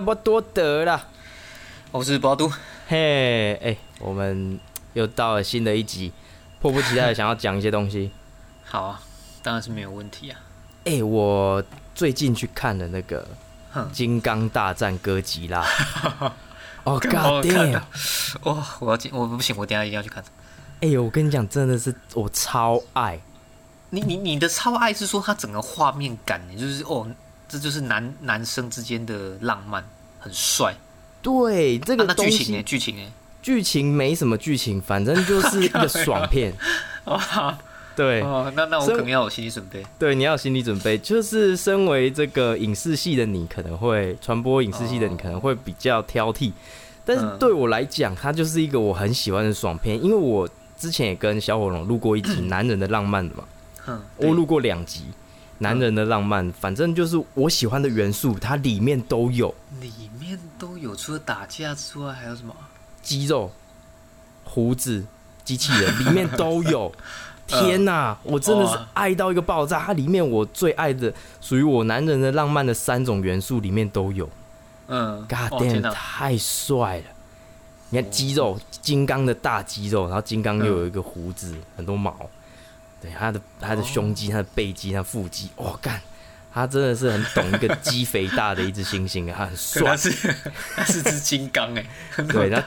差不多得了。我是包都。嘿，哎，我们又到了新的一集，迫不及待的想要讲一些东西。好啊，当然是没有问题啊。哎，我最近去看了那个《金刚大战哥吉拉》。哦，God damn！哇，我要进，我不行，我等下一定要去看。哎呦，我跟你讲，真的是我超爱。你你你的超爱是说它整个画面感，就是哦，这就是男男生之间的浪漫，很帅。对，这个剧情呢？剧情呢？剧情没什么剧情，反正就是一个 爽片。对，哦，那那我肯定要有心理准备。对，你要有心理准备，就是身为这个影视系的你，可能会传播影视系的你可能会比较挑剔，但是对我来讲，它就是一个我很喜欢的爽片，因为我之前也跟小火龙录过一集 《男人的浪漫》的嘛。我录过两集，男人的浪漫，反正就是我喜欢的元素，它里面都有。里面都有，除了打架之外，还有什么？肌肉、胡子、机器人，里面都有。天哪，我真的是爱到一个爆炸！它里面我最爱的，属于我男人的浪漫的三种元素，里面都有。嗯，God damn，太帅了！你看肌肉，金刚的大肌肉，然后金刚又有一个胡子，很多毛。对他的他的胸肌、他的背肌、他的腹肌，哇干！他真的是很懂一个肌肥大的一只猩猩啊，他很帅。他是他是只金刚哎。对，那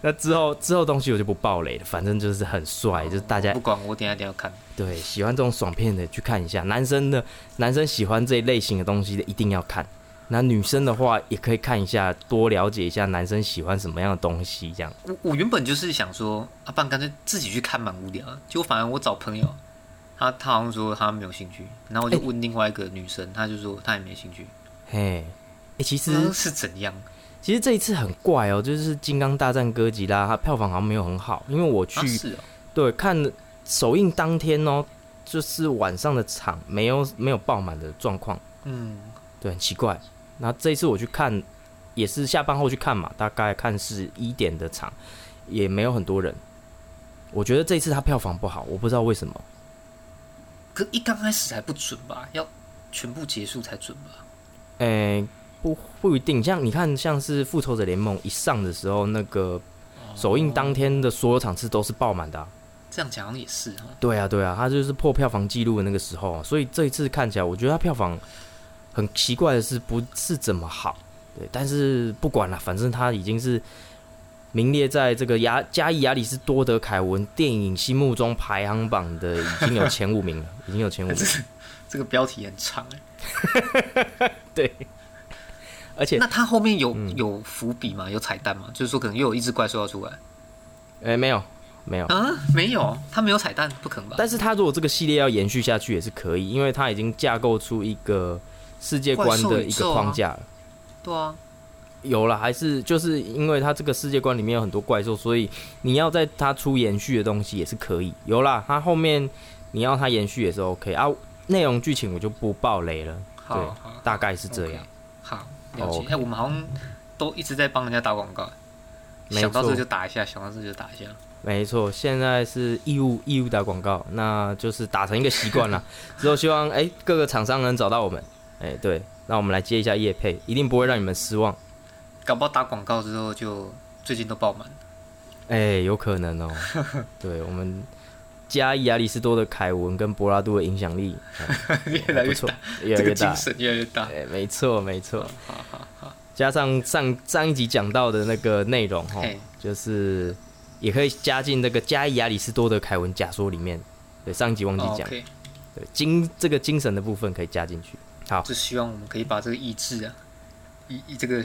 那之后之后东西我就不爆雷了，反正就是很帅，就是大家不管我等下一定要看。对，喜欢这种爽片的去看一下，男生的男生喜欢这一类型的东西的一定要看。那女生的话也可以看一下，多了解一下男生喜欢什么样的东西。这样，我我原本就是想说，阿爸干脆自己去看蛮无聊，结果反而我找朋友，他他好像说他没有兴趣，然后我就问另外一个女生，她就说她也没兴趣。嘿，哎，其实是怎样？其实这一次很怪哦，就是《金刚大战哥吉拉》，它票房好像没有很好，因为我去对看首映当天哦，就是晚上的场没有没有爆满的状况。嗯，对，很奇怪。那这一次我去看，也是下班后去看嘛，大概看是一点的场，也没有很多人。我觉得这一次他票房不好，我不知道为什么。可一刚开始还不准吧？要全部结束才准吧？诶，不不一定。像你看，像是复仇者联盟一上的时候，那个首映当天的所有场次都是爆满的。这样讲也是哈。对啊，对啊，他就是破票房记录的那个时候，所以这一次看起来，我觉得他票房。很奇怪的是，不是怎么好，对，但是不管了，反正他已经是名列在这个亚加伊亚里斯多德凯文电影心目中排行榜的，已经有前五名了，已经有前五名。这个标题很长哎，对，而且那他后面有有伏笔吗？有彩蛋吗？就是说可能又有一只怪兽要出来？哎，没有，没有啊，没有，他没有彩蛋，不可能吧？但是他如果这个系列要延续下去也是可以，因为他已经架构出一个。世界观的一个框架，对啊，有了，还是就是因为它这个世界观里面有很多怪兽，所以你要在它出延续的东西也是可以。有了，它后面你要它延续也是 OK 啊。内容剧情我就不爆雷了，对，大概是这样。好，了解。哎，我们好像都一直在帮人家打广告，想到这就打一下，想到这就打一下。没错，现在是义务义务打广告，那就是打成一个习惯了。之后希望哎各个厂商能找到我们。哎，对，那我们来接一下叶配，一定不会让你们失望。搞不好打广告之后就最近都爆满。哎，有可能哦。对我们加亚里士多的凯文跟柏拉图的影响力越来越大，越来越大，精神越来越大。哎，没错，没错。好好好。加上上上一集讲到的那个内容哈，就是也可以加进那个加亚里士多的凯文假说里面。对，上一集忘记讲。对，精这个精神的部分可以加进去。好，就希望我们可以把这个意志啊，遗这个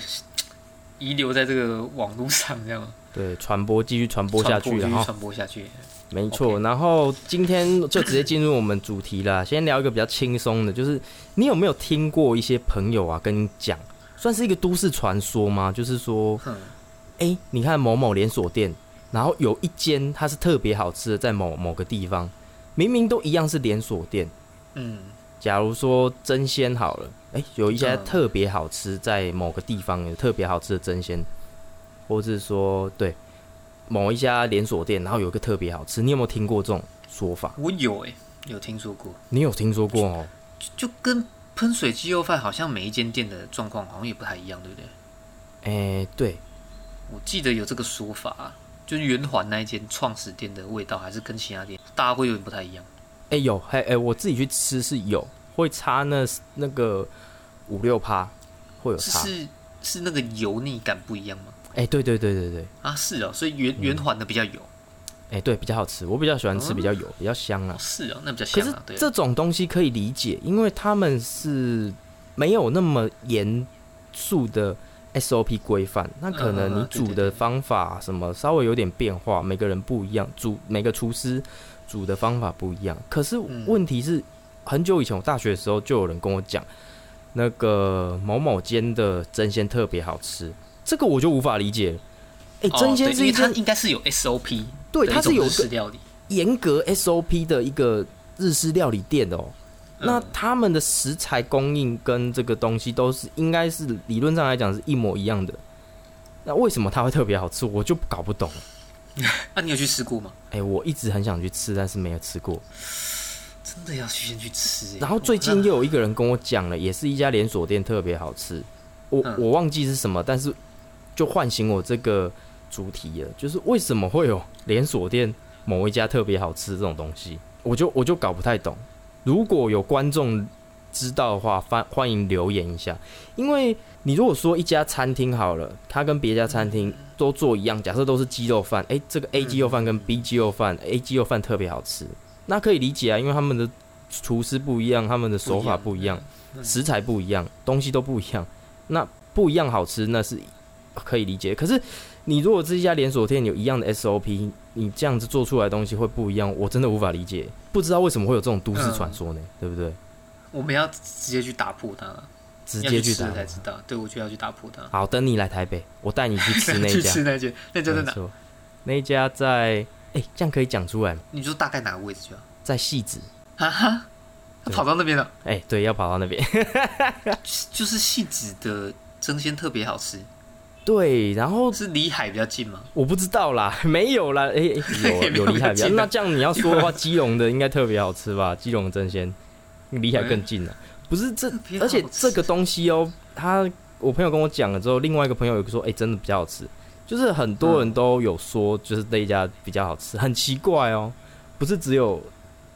遗留在这个网络上，这样。对传播继续传播下去，然后传播下去，没错。然后今天就直接进入我们主题了，先聊一个比较轻松的，就是你有没有听过一些朋友啊跟你讲，算是一个都市传说吗？就是说，哎，你看某某连锁店，然后有一间它是特别好吃的，在某某个地方，明明都一样是连锁店，嗯。假如说真鲜好了，哎，有一些特别好吃，在某个地方有特别好吃的真鲜，或者是说对某一家连锁店，然后有一个特别好吃，你有没有听过这种说法？我有哎，有听说过。你有听说过哦？就跟喷水鸡肉饭好像每一间店的状况好像也不太一样，对不对？哎，对，我记得有这个说法，就是圆环那一间创始店的味道还是跟其他店大家会有点不太一样。哎，有，还哎，我自己去吃是有会差那那个五六趴会有差，是是那个油腻感不一样吗？哎，对对对对对，啊是哦，所以圆圆环的比较油。哎，对，比较好吃，我比较喜欢吃比较油、比较香啊。是哦，那比较香啊。可是这种东西可以理解，因为他们是没有那么严肃的 SOP 规范，那可能你煮的方法什么稍微有点变化，每个人不一样，煮每个厨师煮的方法不一样。可是问题是，很久以前我大学的时候就有人跟我讲，那个某某间的蒸鲜特别好吃，这个我就无法理解。哎，蒸鲜是一它应该是有 SOP。对，它是有个严格 SOP 的一个日式料理店哦。那他们的食材供应跟这个东西都是应该是理论上来讲是一模一样的。那为什么它会特别好吃？我就搞不懂。那你有去吃过吗？哎，我一直很想去吃，但是没有吃过。真的要去先去吃。然后最近又有一个人跟我讲了，也是一家连锁店特别好吃。我我忘记是什么，但是就唤醒我这个。主题了，就是为什么会有连锁店某一家特别好吃这种东西，我就我就搞不太懂。如果有观众知道的话，欢欢迎留言一下。因为你如果说一家餐厅好了，它跟别家餐厅都做一样，假设都是鸡肉饭，诶，这个 A 鸡肉饭跟 B 鸡肉饭，A 鸡肉饭特别好吃，那可以理解啊，因为他们的厨师不一样，他们的手法不一样，食材不一样，东西都不一样，那不一样好吃那是可以理解。可是。你如果这一家连锁店有一样的 SOP，你这样子做出来的东西会不一样，我真的无法理解，不知道为什么会有这种都市传说呢？对不对？我们要直接去打破它，直接去打才知道。对，我就要去打破它。好，等你来台北，我带你去吃 那家。吃那家，那家在哪？那家在……哎，这样可以讲出来吗？你说大概哪个位置啊？在戏子。哈哈，他跑到那边了。哎，对，要跑到那边。就是戏子的蒸鲜特别好吃。对，然后是离海比较近吗？我不知道啦，没有啦，哎，有有离海比较近。那这样你要说的话，基隆的应该特别好吃吧？基隆蒸鲜离海更近了，不是这？而且这个东西哦，他我朋友跟我讲了之后，另外一个朋友有说，哎，真的比较好吃。就是很多人都有说，就是那一家比较好吃，很奇怪哦，不是只有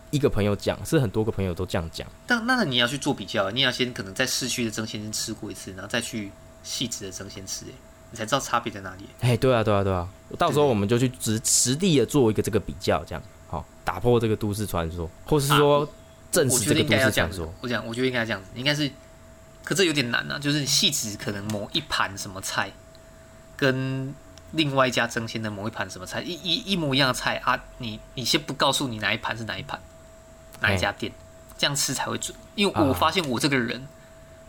一个朋友讲，是很多个朋友都这样讲。但那你要去做比较，你要先可能在市区的蒸鲜先吃过一次，然后再去细致的蒸鲜吃，哎。你才知道差别在哪里。哎，对啊，对啊，对啊，到时候我们就去实实地的做一个这个比较，这样好打破这个都市传说，或是说证实这个都市传说。我讲，我觉得应该这样子，应该是，可这有点难啊。就是细致可能某一盘什么菜，跟另外一家争鲜的某一盘什么菜一一一模一样的菜啊，你你先不告诉你哪一盘是哪一盘，哪一家店，这样吃才会准。因为我发现我这个人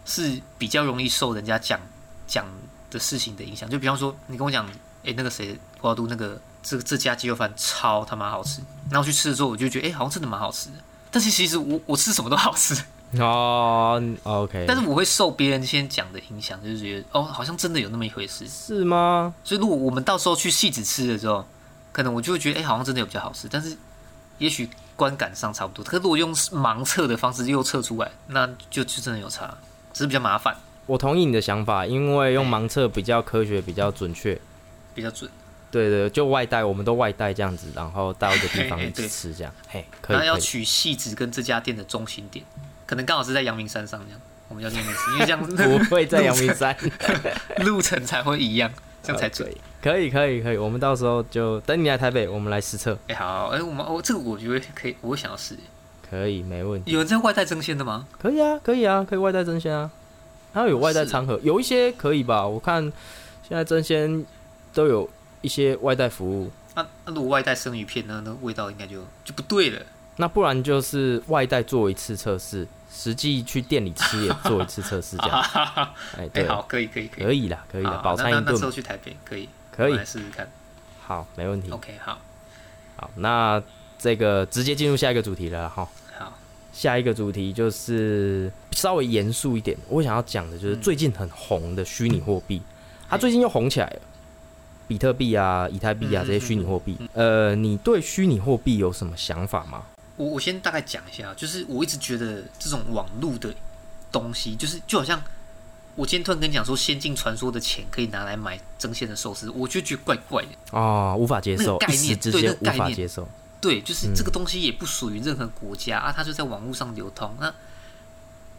是比较容易受人家讲讲。的事情的影响，就比方说，你跟我讲，哎，那个谁，花都那个这这家鸡肉饭超他妈好吃，然后去吃的时候，我就觉得，哎，好像真的蛮好吃的。但是其实我我吃什么都好吃哦，OK。但是我会受别人先讲的影响，就是觉得，哦，好像真的有那么一回事，是吗？所以如果我们到时候去细致吃的时候，可能我就会觉得，哎，好像真的有比较好吃，但是也许观感上差不多。可是如果用盲测的方式又测出来，那就就真的有差，只是比较麻烦。我同意你的想法，因为用盲测比较科学、比较准确、比较准。对对，就外带，我们都外带这样子，然后到一个地方去吃这样。嘿，可以。那要取细致跟这家店的中心点，可能刚好是在阳明山上这样，我们要去那边吃，因为这样 不会在阳明山，路程才会一样，这样才准。可以可以可以，我们到时候就等你来台北，我们来实测。哎好，哎我们我这个我觉得可以，我想要试。可以，没问题。有人在外带蒸鲜的吗？可以啊，可以啊，可以外带蒸鲜啊。它有外带餐盒，有一些可以吧？我看现在蒸鲜都有一些外带服务。那那如果外带生鱼片呢？那味道应该就就不对了。那不然就是外带做一次测试，实际去店里吃也做一次测试，这样。哎，对，好，可以，可以，可以啦，可以啦，饱餐一顿。那时候去台北可以，可以来试试看。好，没问题。OK，好，好，那这个直接进入下一个主题了哈。好下一个主题就是稍微严肃一点，我想要讲的就是最近很红的虚拟货币，它最近又红起来了，比特币啊、以太币啊这些虚拟货币。呃，你对虚拟货币有什么想法吗？我我先大概讲一下，就是我一直觉得这种网络的东西，就是就好像我今天突然跟你讲说，《仙境传说》的钱可以拿来买真仙的寿司，我就觉得怪怪的哦，无法接受，概念对那无法接受。对，就是这个东西也不属于任何国家啊，它就在网络上流通。那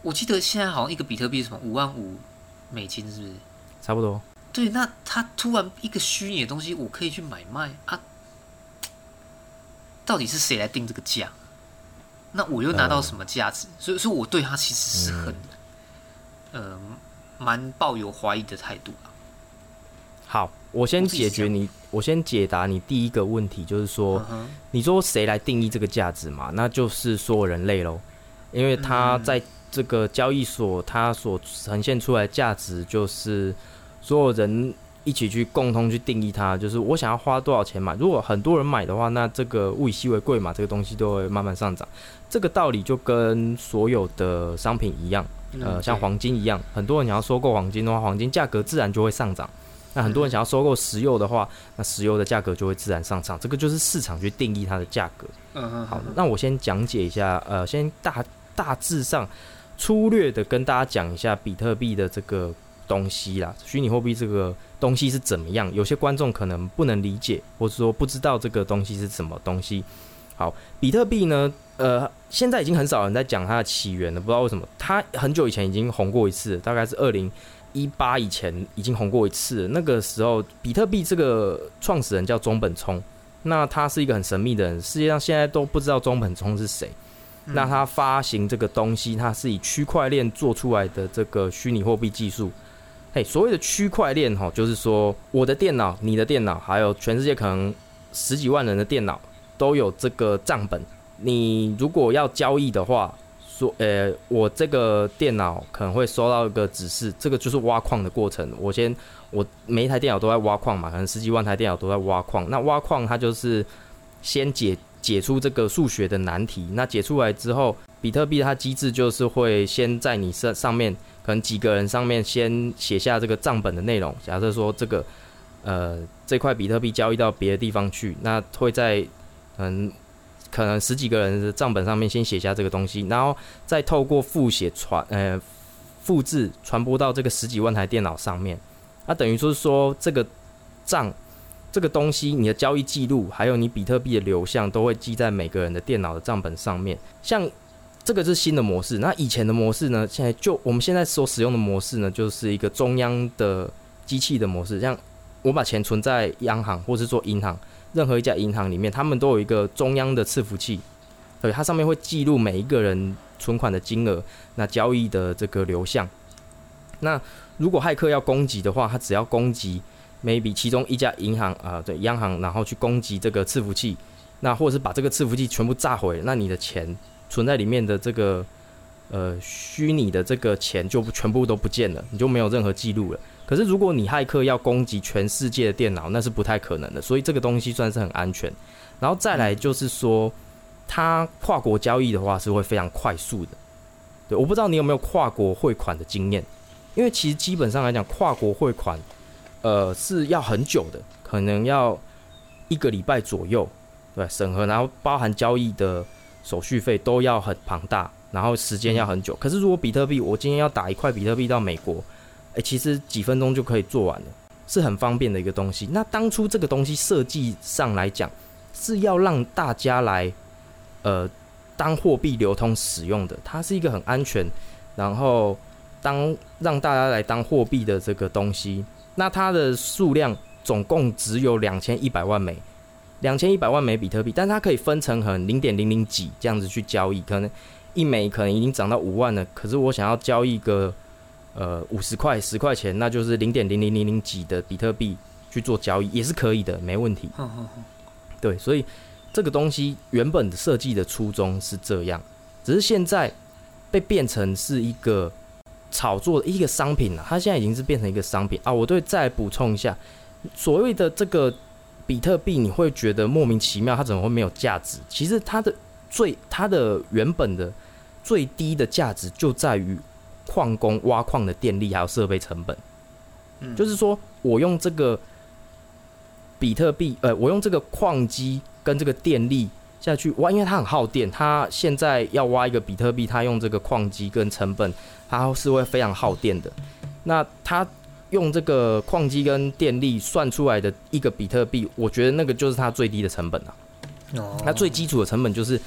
我记得现在好像一个比特币什么五万五美金，是不是？差不多。对，那他突然一个虚拟的东西，我可以去买卖啊？到底是谁来定这个价？那我又拿到什么价值？所以说，我对他其实是很，呃，蛮抱有怀疑的态度啊。好，我先解决你，我先解答你第一个问题，就是说，你说谁来定义这个价值嘛？那就是所有人类喽，因为他在这个交易所，他所呈现出来价值，就是所有人一起去共同去定义它，就是我想要花多少钱买。如果很多人买的话，那这个物以稀为贵嘛，这个东西都会慢慢上涨。这个道理就跟所有的商品一样，呃，像黄金一样，很多人想要收购黄金的话，黄金价格自然就会上涨。那很多人想要收购石油的话，那石油的价格就会自然上涨。这个就是市场去定义它的价格。嗯嗯。好，那我先讲解一下，呃，先大大致上粗略的跟大家讲一下比特币的这个东西啦，虚拟货币这个东西是怎么样？有些观众可能不能理解，或者说不知道这个东西是什么东西。好，比特币呢，呃，现在已经很少人在讲它的起源了，不知道为什么。它很久以前已经红过一次，大概是二零。一八以前已经红过一次，那个时候比特币这个创始人叫中本聪，那他是一个很神秘的人，世界上现在都不知道中本聪是谁。那他发行这个东西，它是以区块链做出来的这个虚拟货币技术。嘿，所谓的区块链哈，就是说我的电脑、你的电脑，还有全世界可能十几万人的电脑都有这个账本。你如果要交易的话，说，呃，我这个电脑可能会收到一个指示，这个就是挖矿的过程。我先，我每一台电脑都在挖矿嘛，可能十几万台电脑都在挖矿。那挖矿它就是先解解出这个数学的难题。那解出来之后，比特币它机制就是会先在你上上面，可能几个人上面先写下这个账本的内容。假设说这个，呃，这块比特币交易到别的地方去，那会在嗯。可能十几个人的账本上面先写下这个东西，然后再透过复写传呃复制传播到这个十几万台电脑上面。那等于说是说这个账这个东西，你的交易记录还有你比特币的流向都会记在每个人的电脑的账本上面。像这个是新的模式，那以前的模式呢？现在就我们现在所使用的模式呢，就是一个中央的机器的模式，像我把钱存在央行或是做银行。任何一家银行里面，他们都有一个中央的伺服器，对，它上面会记录每一个人存款的金额，那交易的这个流向。那如果骇客要攻击的话，他只要攻击 maybe 其中一家银行啊，对，央行，然后去攻击这个伺服器，那或者是把这个伺服器全部炸毁，那你的钱存在里面的这个呃虚拟的这个钱就全部都不见了，你就没有任何记录了。可是，如果你骇客要攻击全世界的电脑，那是不太可能的。所以这个东西算是很安全。然后再来就是说，它跨国交易的话是会非常快速的。对，我不知道你有没有跨国汇款的经验，因为其实基本上来讲，跨国汇款，呃，是要很久的，可能要一个礼拜左右，对，审核，然后包含交易的手续费都要很庞大，然后时间要很久。可是如果比特币，我今天要打一块比特币到美国。诶，其实几分钟就可以做完了，是很方便的一个东西。那当初这个东西设计上来讲，是要让大家来，呃，当货币流通使用的。它是一个很安全，然后当让大家来当货币的这个东西。那它的数量总共只有两千一百万枚，两千一百万枚比特币，但它可以分成很零点零零几这样子去交易，可能一枚可能已经涨到五万了。可是我想要交易个。呃，五十块、十块钱，那就是零点零零零零几的比特币去做交易，也是可以的，没问题。对，所以这个东西原本的设计的初衷是这样，只是现在被变成是一个炒作的一个商品了。它现在已经是变成一个商品啊！我对再补充一下，所谓的这个比特币，你会觉得莫名其妙，它怎么会没有价值？其实它的最它的原本的最低的价值就在于。矿工挖矿的电力还有设备成本，嗯，就是说我用这个比特币，呃，我用这个矿机跟这个电力下去挖，因为它很耗电，它现在要挖一个比特币，它用这个矿机跟成本，它是会非常耗电的。那它用这个矿机跟电力算出来的一个比特币，我觉得那个就是它最低的成本啊。哦，那最基础的成本就是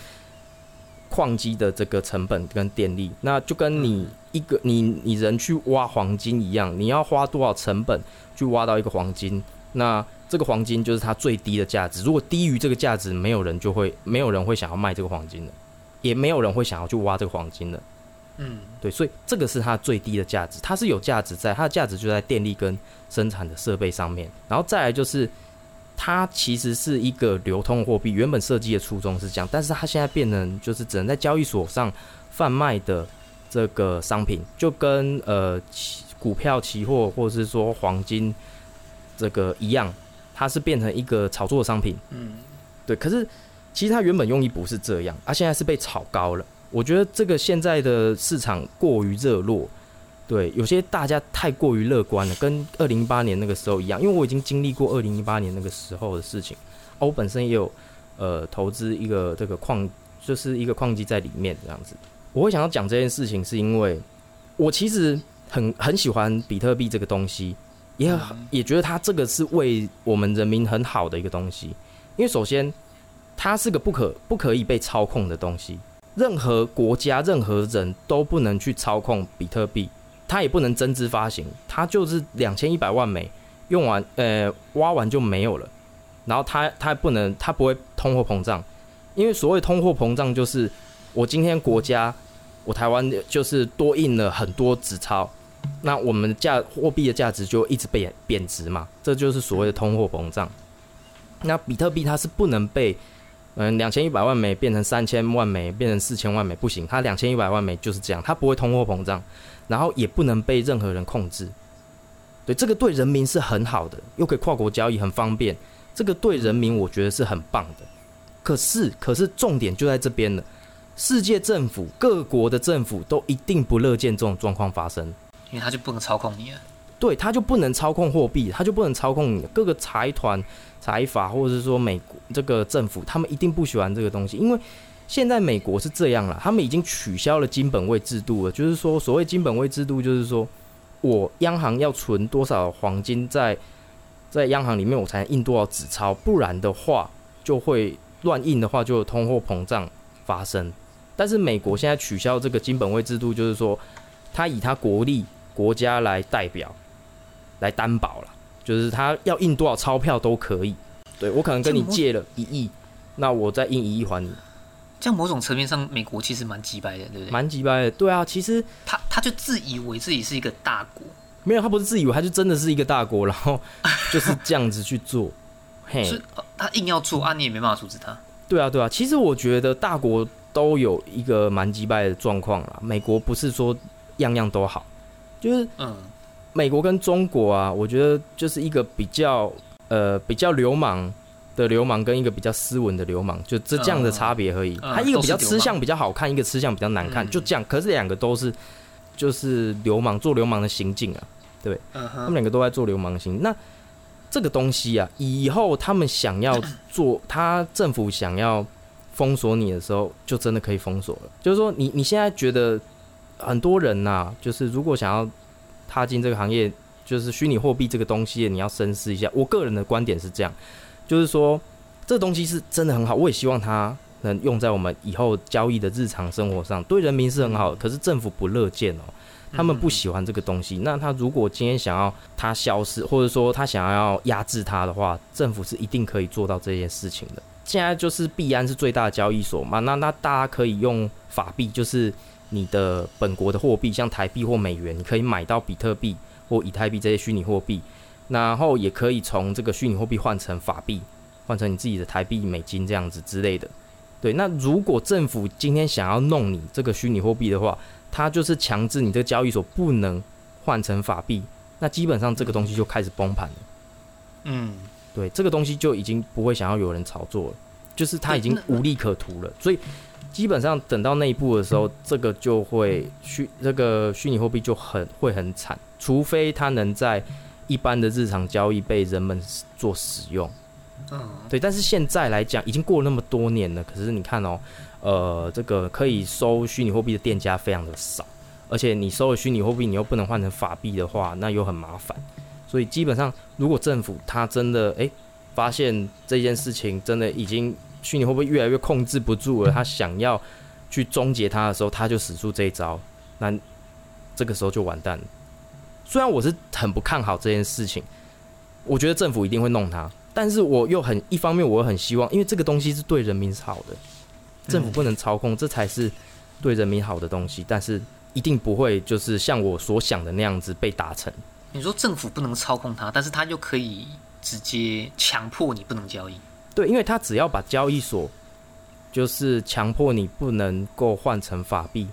矿机的这个成本跟电力，那就跟你一个你你人去挖黄金一样，你要花多少成本去挖到一个黄金？那这个黄金就是它最低的价值。如果低于这个价值，没有人就会没有人会想要卖这个黄金的，也没有人会想要去挖这个黄金的。嗯，对，所以这个是它最低的价值，它是有价值在，它的价值就在电力跟生产的设备上面。然后再来就是，它其实是一个流通货币，原本设计的初衷是这样，但是它现在变成就是只能在交易所上贩卖的这个商品，就跟呃股票、期货或者是说黄金这个一样，它是变成一个炒作商品。嗯，对，可是其实它原本用意不是这样，啊，现在是被炒高了。我觉得这个现在的市场过于热络，对，有些大家太过于乐观了，跟二零一八年那个时候一样。因为我已经经历过二零一八年那个时候的事情，啊，我本身也有呃投资一个这个矿，就是一个矿机在里面这样子。我会想要讲这件事情，是因为我其实很很喜欢比特币这个东西，也很嗯也觉得它这个是为我们人民很好的一个东西。因为首先，它是个不可不可以被操控的东西，任何国家、任何人都不能去操控比特币，它也不能增资发行，它就是两千一百万枚，用完呃挖完就没有了，然后它它不能它不会通货膨胀，因为所谓通货膨胀就是我今天国家我台湾就是多印了很多纸钞。那我们价货币的价值就一直被贬值嘛，这就是所谓的通货膨胀。那比特币它是不能被，嗯，两千一百万美变成三千万美，变成四千万美不行，它两千一百万美就是这样，它不会通货膨胀，然后也不能被任何人控制。对，这个对人民是很好的，又可以跨国交易，很方便。这个对人民我觉得是很棒的。可是，可是重点就在这边了，世界政府、各国的政府都一定不乐见这种状况发生。因为他就不能操控你了。对，他就不能操控货币，他就不能操控你各个财团、财阀，或者是说美国这个政府，他们一定不喜欢这个东西，因为现在美国是这样了，他们已经取消了金本位制度了，就是说所谓金本位制度，就是说我央行要存多少黄金在在央行里面，我才能印多少纸钞，不然的话就会乱印的话，就有通货膨胀发生。但是美国现在取消这个金本位制度，就是说他以他国力国家来代表。来担保了，就是他要印多少钞票都可以。对我可能跟你借了一亿，那我再印一亿还你，这样某种层面上，美国其实蛮鸡掰的，对不对？蛮鸡掰的。对啊，其实他他就自以为自己是一个大国，没有，他不是自以为，他就真的是一个大国，然后 就是这样子去做。嘿他硬要做啊，你也没办法阻止他。对啊，对啊。其实我觉得大国都有一个蛮鸡掰的状况啦。美国不是说样样都好，就是嗯，美国跟中国啊，我觉得就是一个比较呃比较流氓的流氓，跟一个比较斯文的流氓，就这这样的差别而已。嗯他一个比较吃相比较好看，一个吃相比较难看，嗯就这样。可是两个都是就是流氓做流氓的行径啊，对他们，两个都在做流氓行。那这个东西啊，以后他们想要做，他政府想要封锁你的时候，就真的可以封锁了。就是说你，你现在觉得很多人呐、就是如果想要踏进这个行业，就是虚拟货币这个东西，你要深思一下。我个人的观点是这样，就是说这个东西是真的很好，我也希望它能用在我们以后交易的日常生活上，对人民是很好的。可是政府不乐见哦。他们不喜欢这个东西。那他如果今天想要它消失，或者说他想要压制它的话，政府是一定可以做到这件事情的。现在就是币安是最大的交易所嘛，那那大家可以用法币，就是你的本国的货币，像台币或美元，你可以买到比特币或以太币这些虚拟货币，然后也可以从这个虚拟货币换成法币，换成你自己的台币、美金这样子之类的。对，那如果政府今天想要弄你这个虚拟货币的话，它就是强制你这个交易所不能换成法币，那基本上这个东西就开始崩盘了。嗯，对，这个东西就已经不会想要有人炒作了，就是它已经无利可图了。所以基本上等到那一步的时候，这个就会虚这个虚拟货币就很会很惨，除非它能在一般的日常交易被人们做使用。嗯，对，但是现在来讲，已经过了那么多年了，可是你看哦，呃，这个可以收虚拟货币的店家非常的少，而且你收了虚拟货币，你又不能换成法币的话，那又很麻烦。所以基本上，如果政府他真的诶发现这件事情真的已经虚拟会不会越来越控制不住了，他想要去终结它的时候，他就使出这一招，那这个时候就完蛋了。虽然我是很不看好这件事情，我觉得政府一定会弄它，但是我又很一方面，我又很希望，因为这个东西是对人民是好的，政府不能操控，这才是对人民好的东西，但是一定不会就是像我所想的那样子被达成。你说政府不能操控它，但是它又可以直接强迫你不能交易。对，因为他只要把交易所就是强迫你不能够换成法币，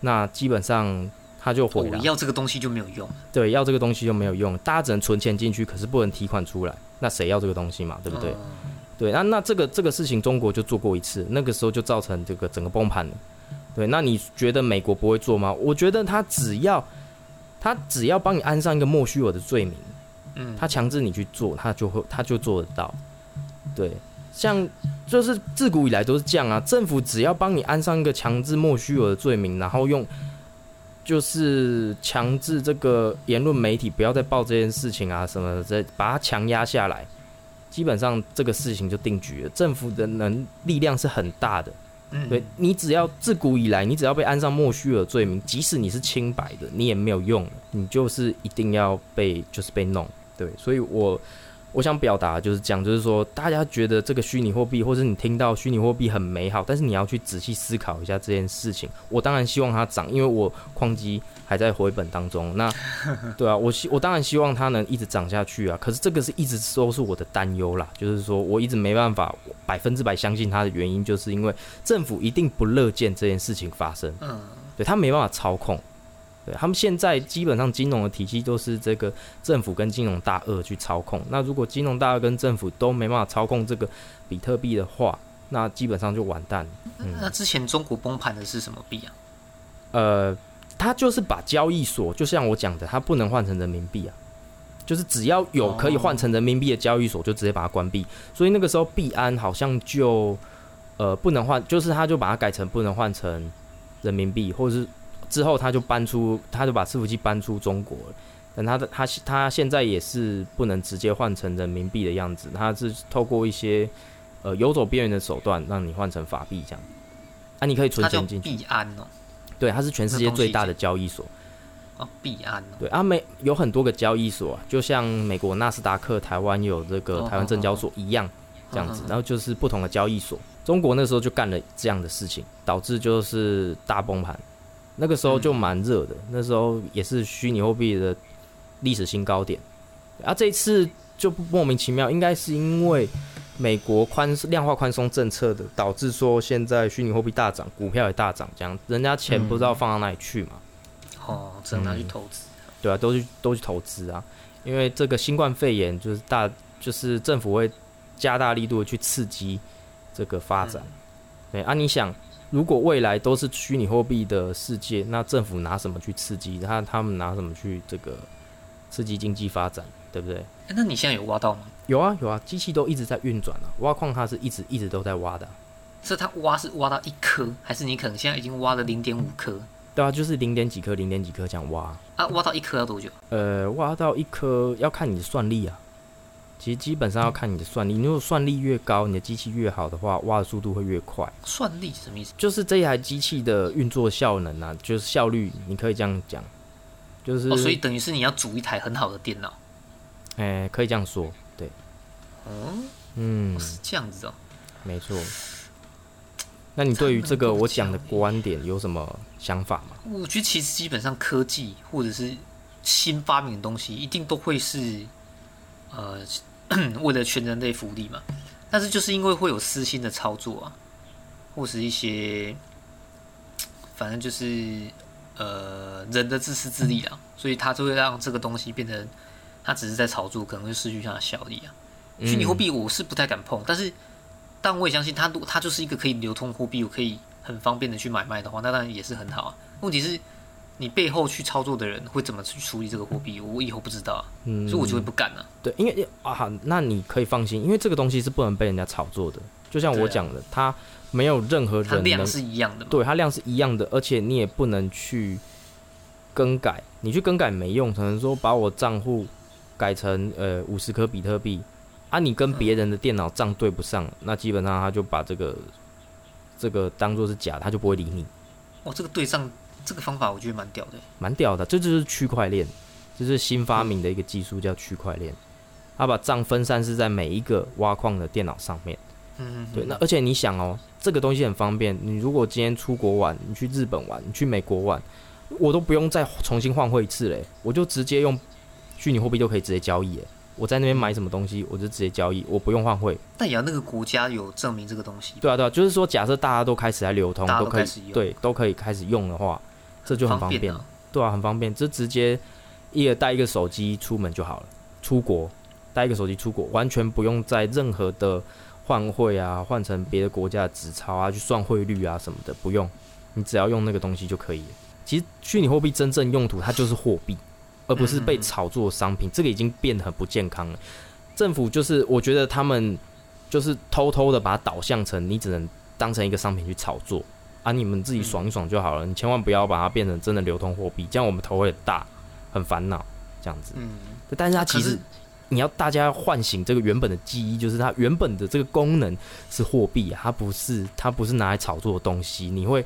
那基本上他就毁了。要这个东西就没有用。对，要这个东西就没有用，大家只能存钱进去，可是不能提款出来。那谁要这个东西嘛？对不对？对，那那这个这个事情中国就做过一次，那个时候就造成这个整个崩盘了。对，那你觉得美国不会做吗？我觉得他只要。他只要帮你安上一个莫须有的罪名，嗯，他强制你去做，他就会他就做得到。对，像就是自古以来都是这样啊。政府只要帮你安上一个强制莫须有的罪名，然后用就是强制这个言论媒体不要再报这件事情啊什么的，再把它强压下来，基本上这个事情就定局了。政府的能力量是很大的。对你只要自古以来，你只要被安上莫须有的罪名，即使你是清白的，你也没有用，你就是一定要被就是被弄。对，所以我我想表达就是讲，就是说大家觉得这个虚拟货币，或者你听到虚拟货币很美好，但是你要去仔细思考一下这件事情。我当然希望它涨，因为我矿机。还在回本当中，那 对啊，我希我当然希望它能一直涨下去啊。可是这个是一直都是我的担忧啦，就是说我一直没办法百分之百相信它的原因，就是因为政府一定不乐见这件事情发生。嗯，对他没办法操控，对他们现在基本上金融的体系都是这个政府跟金融大鳄去操控。那如果金融大鳄跟政府都没办法操控这个比特币的话，那基本上就完蛋了。那之前中国崩盘的是什么币啊？呃。他就是把交易所，就像我讲的，他不能换成人民币啊，就是只要有可以换成人民币的交易所，就直接把它关闭。所以那个时候币安好像就呃不能换，就是他就把它改成不能换成人民币，或者是之后他就搬出，他就把伺服器搬出中国了。但他的他他现在也是不能直接换成人民币的样子，他是透过一些呃游走边缘的手段让你换成法币这样。啊，你可以存钱进去。币安哦。对，它是全世界最大的交易所。哦，币安。对啊，美有很多个交易所，就像美国纳斯达克、台湾有这个台湾证交所一样，这样子。然后就是不同的交易所。中国那时候就干了这样的事情，导致就是大崩盘。那个时候就蛮热的，那时候也是虚拟货币的历史新高点。啊，这一次就莫名其妙，应该是因为。美国宽量化宽松政策的，导致说现在虚拟货币大涨，股票也大涨，这样人家钱不知道放到哪里去嘛？哦，只能拿去投资。对啊，都去都去投资啊，因为这个新冠肺炎就是大，就是政府会加大力度的去刺激这个发展。对啊，你想，如果未来都是虚拟货币的世界，那政府拿什么去刺激？他他们拿什么去这个刺激经济发展？对不对？那你现在有挖到吗？有啊有啊，机器都一直在运转啊。挖矿它是一直一直都在挖的。是它挖是挖到一颗，还是你可能现在已经挖了零点五颗？对啊，就是零点几颗，零点几颗这样挖。啊，挖到一颗要多久？呃，挖到一颗要看你的算力啊。其实基本上要看你的算力，你如果算力越高，你的机器越好的话，挖的速度会越快。算力什么意思？就是这一台机器的运作效能啊，就是效率，你可以这样讲。就是，哦所以等于是你要组一台很好的电脑。哎，可以这样说，对，嗯嗯，是这样子哦，没错。那你对于这个我讲的观点有什么想法吗？我觉得其实基本上科技或者是新发明的东西，一定都会是呃 为了全人类福利嘛。但是就是因为会有私心的操作啊，或是一些 反正就是呃人的自私自利啊，所以它就会让这个东西变成。它只是在炒作，可能会失去它的效力啊。虚拟货币我是不太敢碰，但是，但我也相信它，它就是一个可以流通货币，我可以很方便的去买卖的话，那当然也是很好啊。问题是，你背后去操作的人会怎么去处理这个货币，我以后不知道啊，嗯，所以我就会不干了。对，因为啊，好那你可以放心，因为这个东西是不能被人家炒作的。就像我讲的，它没有任何人它量是一样的？对，它量是一样的，而且你也不能去更改，你去更改没用，可能说把我账户改成呃五十颗比特币啊，你跟别人的电脑账对不上，那基本上他就把这个这个当做是假，他就不会理你。哦，这个对账这个方法我觉得蛮屌的，蛮屌的，这就是区块链，这是新发明的一个技术叫区块链，它把账分散是在每一个挖矿的电脑上面。嗯，对，那而且你想哦，这个东西很方便，你如果今天出国玩，你去日本玩，你去美国玩，我都不用再重新换汇一次嘞，我就直接用虚拟货币就可以直接交易。我在那边买什么东西，我就直接交易，我不用换汇。但也要那个国家有证明这个东西。对啊，对啊，就是说，假设大家都开始来流通，都可以对，都可以开始用的话，这就很方便。对啊，很方便，就直接一个带一个手机出门就好了。出国带一个手机出国，完全不用在任何的换汇啊，换成别的国家的纸钞啊，去算汇率啊什么的，不用。你只要用那个东西就可以了。其实虚拟货币真正用途，它就是货币。而不是被炒作商品，这个已经变得很不健康了。政府就是，我觉得他们就是偷偷的把它导向成，你只能当成一个商品去炒作啊，你们自己爽一爽就好了，你千万不要把它变成真的流通货币，这样我们头会很大，很烦恼这样子。嗯，但是它其实你要大家唤醒这个原本的记忆，就是它原本的这个功能是货币啊，它不是它不是拿来炒作的东西。你会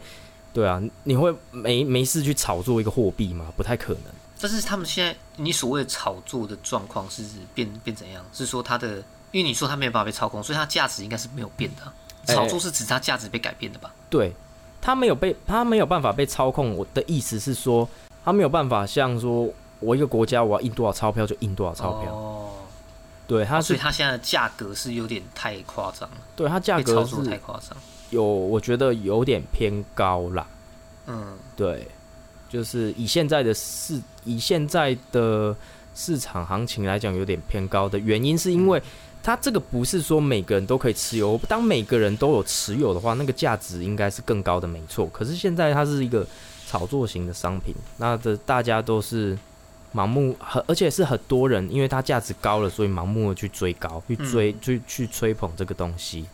对啊，你会没没事去炒作一个货币吗？不太可能。但是他们现在，你所谓的炒作的状况是变变怎样？是说它的，因为你说它没有办法被操控，所以它价值应该是没有变的。炒作是指它价值被改变的吧？对，它没有被，他没有办法被操控。我的意思是说，他没有办法像说我一个国家我要印多少钞票就印多少钞票。哦，对，它所以它现在的价格是有点太夸张了。对，它价格是太夸张，有我觉得有点偏高啦。嗯，对。就是以现在的市以现在的市场行情来讲，有点偏高的原因，是因为它这个不是说每个人都可以持有。当每个人都有持有的话，那个价值应该是更高的，没错。可是现在它是一个炒作型的商品，那的大家都是盲目，很而且是很多人，因为它价值高了，所以盲目的去追高，去追，去去吹捧这个东西。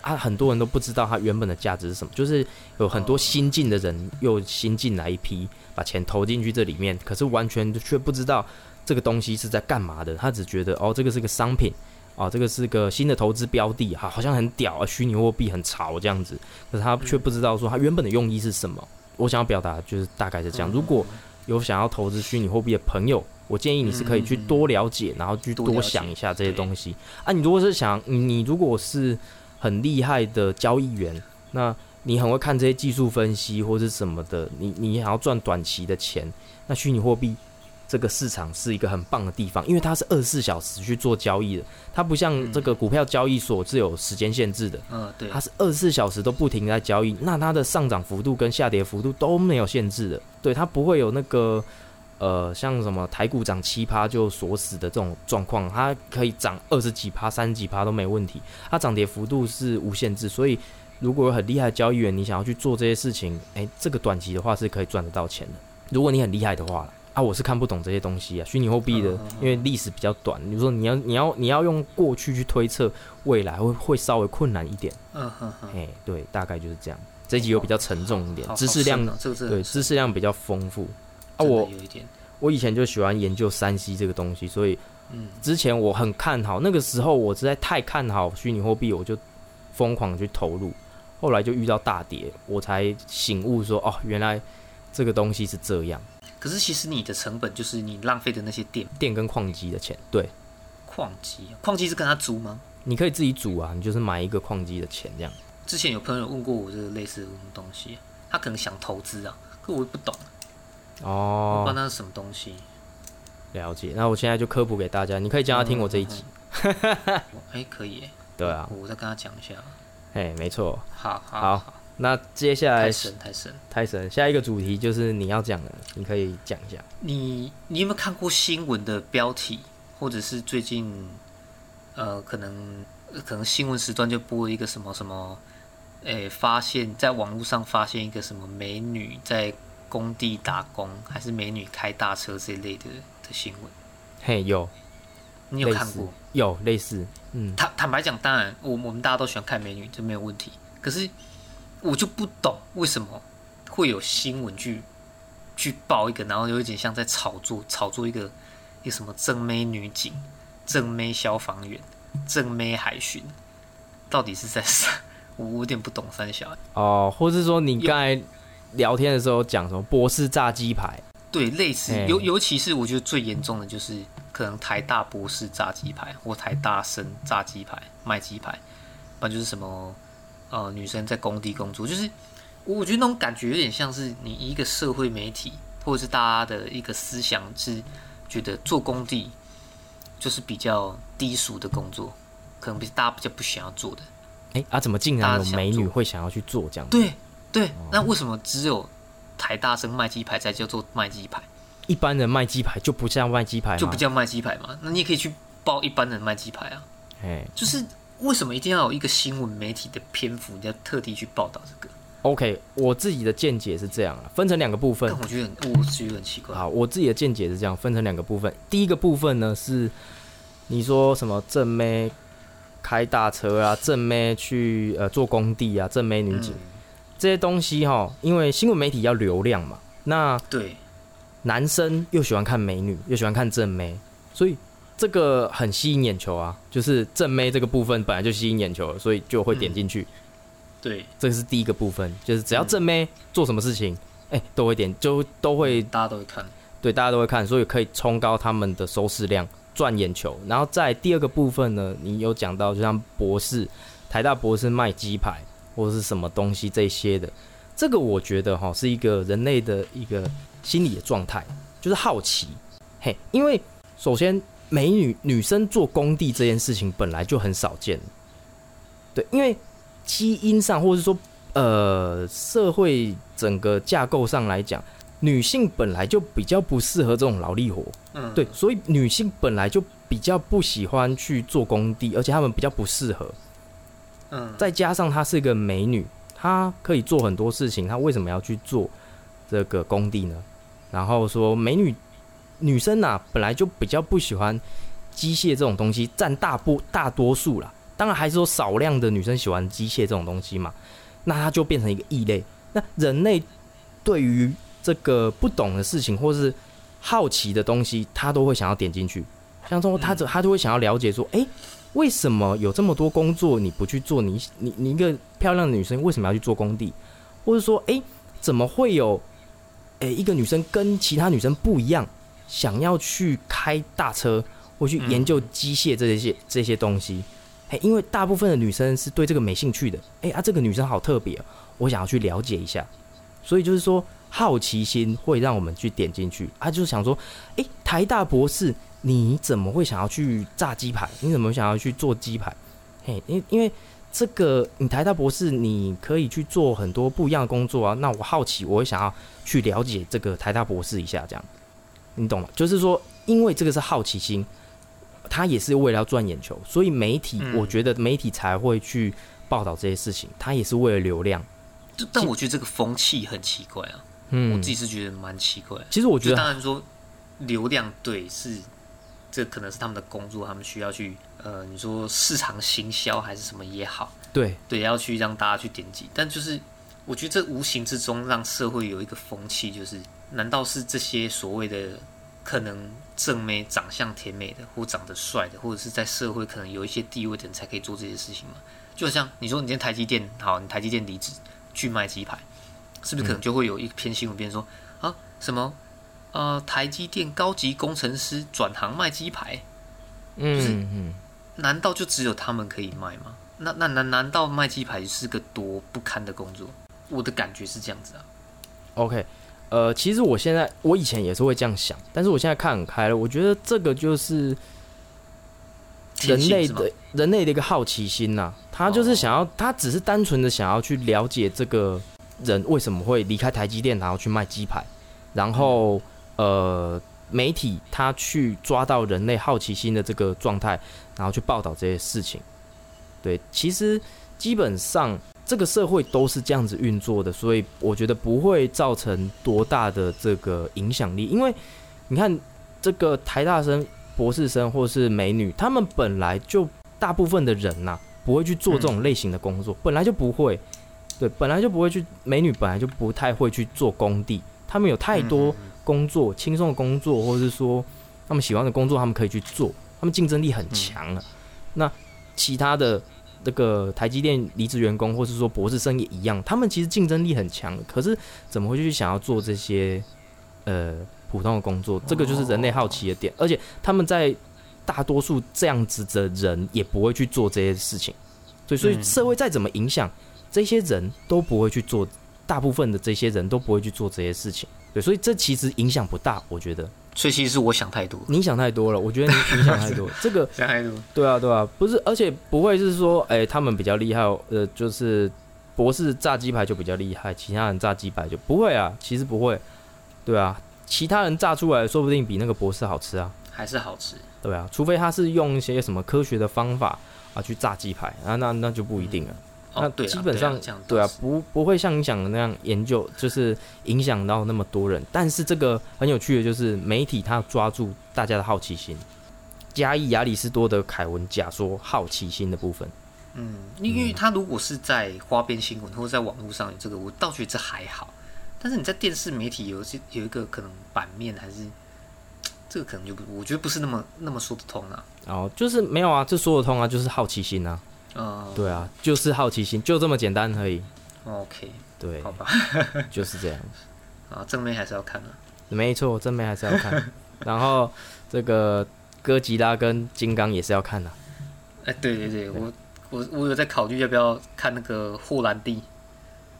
啊，很多人都不知道它原本的价值是什么，就是有很多新进的人又新进来一批，把钱投进去这里面，可是完全却不知道这个东西是在干嘛的。他只觉得哦，这个是个商品，哦，这个是个新的投资标的，哈，好像很屌啊，虚拟货币很潮这样子。可是他却不知道说他原本的用意是什么。我想要表达就是大概是这样。如果有想要投资虚拟货币的朋友，我建议你是可以去多了解，然后去多想一下这些东西。啊，你如果是想你，你如果是。很厉害的交易员，那你很会看这些技术分析或是什么的，你你想要赚短期的钱，那虚拟货币这个市场是一个很棒的地方，因为它是二十四小时去做交易的，它不像这个股票交易所是有时间限制的，嗯，对，它是二十四小时都不停在交易，那它的上涨幅度跟下跌幅度都没有限制的，对，它不会有那个。呃，像什么台股涨七趴就锁死的这种状况，它可以涨二十几趴、三十几趴都没问题。它涨跌幅度是无限制，所以如果有很厉害的交易员，你想要去做这些事情，诶，这个短期的话是可以赚得到钱的。如果你很厉害的话啊，我是看不懂这些东西啊，虚拟货币的，因为历史比较短。你说你要你要你要用过去去推测未来，会会稍微困难一点。嗯哼哼，哎，对，大概就是这样。这集又比较沉重一点，知识量对知识量比较丰富。啊，我我以前就喜欢研究山西这个东西，所以，嗯，之前我很看好，那个时候我实在太看好虚拟货币，我就疯狂去投入，后来就遇到大跌，我才醒悟说，哦，原来这个东西是这样。可是其实你的成本就是你浪费的那些电电跟矿机的钱，对，矿机，矿机是跟他租吗？你可以自己组啊，你就是买一个矿机的钱这样。之前有朋友问过我这个类似的东西，他可能想投资啊，可我不懂。哦，不知道那是什么东西。了解，那我现在就科普给大家，你可以叫他听我这一集。哎，可以。对啊，我再跟他讲一下。哎，没错。好好，好，那接下来太神，太神，太神。下一个主题就是你要讲的，你可以讲一下。你，你有没有看过新闻的标题，或者是最近，呃，可能，可能新闻时段就播一个什么什么，诶，发现，在网络上发现一个什么美女在。工地打工，还是美女开大车这一类的的新闻？嘿，有，你有看过？有类似，嗯。坦坦白讲，当然，我我们大家都喜欢看美女，这没有问题。可是我就不懂为什么会有新闻去去报一个，然后有一点像在炒作，炒作一个一个什么正妹女警、正妹消防员、正妹海巡，到底是在 啥？我有点不懂三小哦，或是说你刚才聊天的时候讲什么博士炸鸡排？对，类似尤尤其是我觉得最严重的就是可能台大博士炸鸡排，或台大生炸鸡排卖鸡排，不然就是什么呃女生在工地工作，就是我觉得那种感觉有点像是你一个社会媒体或者是大家的一个思想是觉得做工地就是比较低俗的工作，可能比大家比较不想要做的。哎啊，怎么竟然有美女会想要去做这样？对对，那为什么只有台大生卖鸡排才叫做卖鸡排？一般人卖鸡排就不叫卖鸡排就不叫卖鸡排嘛？那你也可以去报一般人卖鸡排啊。哎，就是为什么一定要有一个新闻媒体的篇幅，你要特地去报道这个？OK，我自己的见解是这样啊，分成两个部分。我觉得很，我觉得很奇怪。好，我自己的见解是这样，分成两个部分。第一个部分呢是你说什么正妹？开大车啊，正妹去呃做工地啊，正妹女警这些东西哈，因为新闻媒体要流量嘛，那对男生又喜欢看美女，又喜欢看正妹，所以这个很吸引眼球啊。就是正妹这个部分本来就吸引眼球，所以就会点进去。对，这个是第一个部分，就是只要正妹做什么事情，哎，都会点，就都会大家都会看，对，大家都会看，所以可以冲高他们的收视量。赚眼球，然后在第二个部分呢，你有讲到，就像博士、台大博士卖鸡排或者是什么东西这些的，这个我觉得哈是一个人类的一个心理的状态，就是好奇。嘿，因为首先美女女生做工地这件事情本来就很少见，对，因为基因上或者是说呃社会整个架构上来讲。女性本来就比较不适合这种劳力活，嗯，对，所以女性本来就比较不喜欢去做工地，而且她们比较不适合，嗯，再加上她是一个美女，她可以做很多事情，她为什么要去做这个工地呢？然后说美女女生呐，本来就比较不喜欢机械这种东西，占大部大多数啦。当然还是说少量的女生喜欢机械这种东西嘛，那她就变成一个异类。那人类对于这个不懂的事情，或是好奇的东西，他都会想要点进去。像说他，他就会想要了解说，哎，为什么有这么多工作你不去做？你你你一个漂亮的女生为什么要去做工地？或者说，哎，怎么会有，哎，一个女生跟其他女生不一样，想要去开大车或去研究机械这些这些东西？哎，因为大部分的女生是对这个没兴趣的。哎啊，这个女生好特别，我想要去了解一下。所以就是说。好奇心会让我们去点进去，啊就是想说，诶，台大博士，你怎么会想要去炸鸡排？你怎么想要去做鸡排？嘿，因因为这个，你台大博士，你可以去做很多不一样的工作啊。那我好奇，我会想要去了解这个台大博士一下，这样，你懂吗？就是说，因为这个是好奇心，他也是为了要赚眼球，所以媒体，我觉得媒体才会去报道这些事情，他也是为了流量。但我觉得这个风气很奇怪啊。嗯，我自己是觉得蛮奇怪。其实我觉得，当然说流量对是，这可能是他们的工作，他们需要去呃，你说市场行销还是什么也好，对对，要去让大家去点击。但就是我觉得这无形之中让社会有一个风气，就是难道是这些所谓的可能正妹、长相甜美的，或长得帅的，或者是在社会可能有一些地位的人才可以做这些事情吗？就像你说，你今天台积电好，你台积电离职去卖鸡排。是不是可能就会有一篇新闻，变说啊什么呃台积电高级工程师转行卖鸡排，嗯嗯，难道就只有他们可以卖吗？那那难难道卖鸡排是个多不堪的工作？我的感觉是这样子啊。OK，呃，其实我现在我以前也是会这样想，但是我现在看很开了。我觉得这个就是人类的人类的一个好奇心呐，他就是想要，他只是单纯的想要去了解这个。人为什么会离开台积电，然后去卖鸡排？然后，呃，媒体他去抓到人类好奇心的这个状态，然后去报道这些事情。对，其实基本上这个社会都是这样子运作的，所以我觉得不会造成多大的这个影响力。因为你看这个台大生、博士生或是美女，他们本来就大部分的人呐，不会去做这种类型的工作，本来就不会。对，本来就不会去，美女本来就不太会去做工地，他们有太多工作，轻松的工作，或者是说他们喜欢的工作，他们可以去做，他们竞争力很强啊。那其他的那个台积电离职员工，或是说博士生也一样，他们其实竞争力很强，可是怎么会去想要做这些呃普通的工作？这个就是人类好奇的点，而且他们在大多数这样子的人也不会去做这些事情，所以所以社会再怎么影响。这些人都不会去做，大部分的这些人都不会去做这些事情，对，所以这其实影响不大，我觉得。所以其实是我想太多，你想太多了，我觉得你 你想太多。这个想太多，对啊，对啊，不是，而且不会是说，哎，他们比较厉害，呃，就是博士炸鸡排就比较厉害，其他人炸鸡排就不会啊，其实不会，对啊，其他人炸出来说不定比那个博士好吃啊，还是好吃，对啊，除非他是用一些什么科学的方法啊去炸鸡排啊，那那就不一定了。那基本上对啊，不不会像你想的那样研究，就是影响到那么多人。但是这个很有趣的就是媒体它抓住大家的好奇心。加以亚里士多德凯文假说好奇心的部分，嗯，因为他如果是在花边新闻或者在网络上有这个，我倒觉得这还好。但是你在电视媒体有些有一个可能版面还是这个可能就不，我觉得不是那么那么说得通啊。哦，就是没有啊，这说得通啊，就是好奇心啊。哦，对啊，就是好奇心，就这么简单而已。OK，对，好吧，就是这样。啊，正面还是要看的。没错，正面还是要看。然后这个哥吉拉跟金刚也是要看的。哎，对对对，我我我有在考虑要不要看那个霍兰蒂，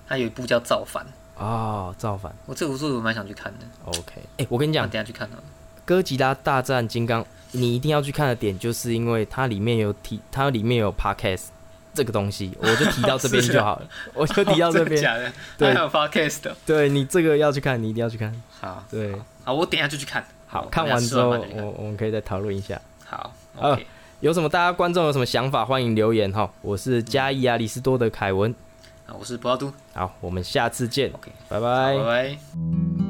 他有一部叫《造反》啊，《造反》。我这部作我蛮想去看的。OK，哎，我跟你讲，等下去看了。哥吉拉大战金刚。你一定要去看的点，就是因为它里面有提，它里面有 podcast 这个东西，我就提到这边就好了，我就提到这边。假的，对，还有 podcast 的。对你这个要去看，你一定要去看。好，对，好，我等下就去看。好看完之后，我我们可以再讨论一下。好，OK。有什么大家观众有什么想法，欢迎留言哈。我是嘉义亚里士多的凯文，啊，我是博阿都。好，我们下次见。OK，拜拜，拜拜。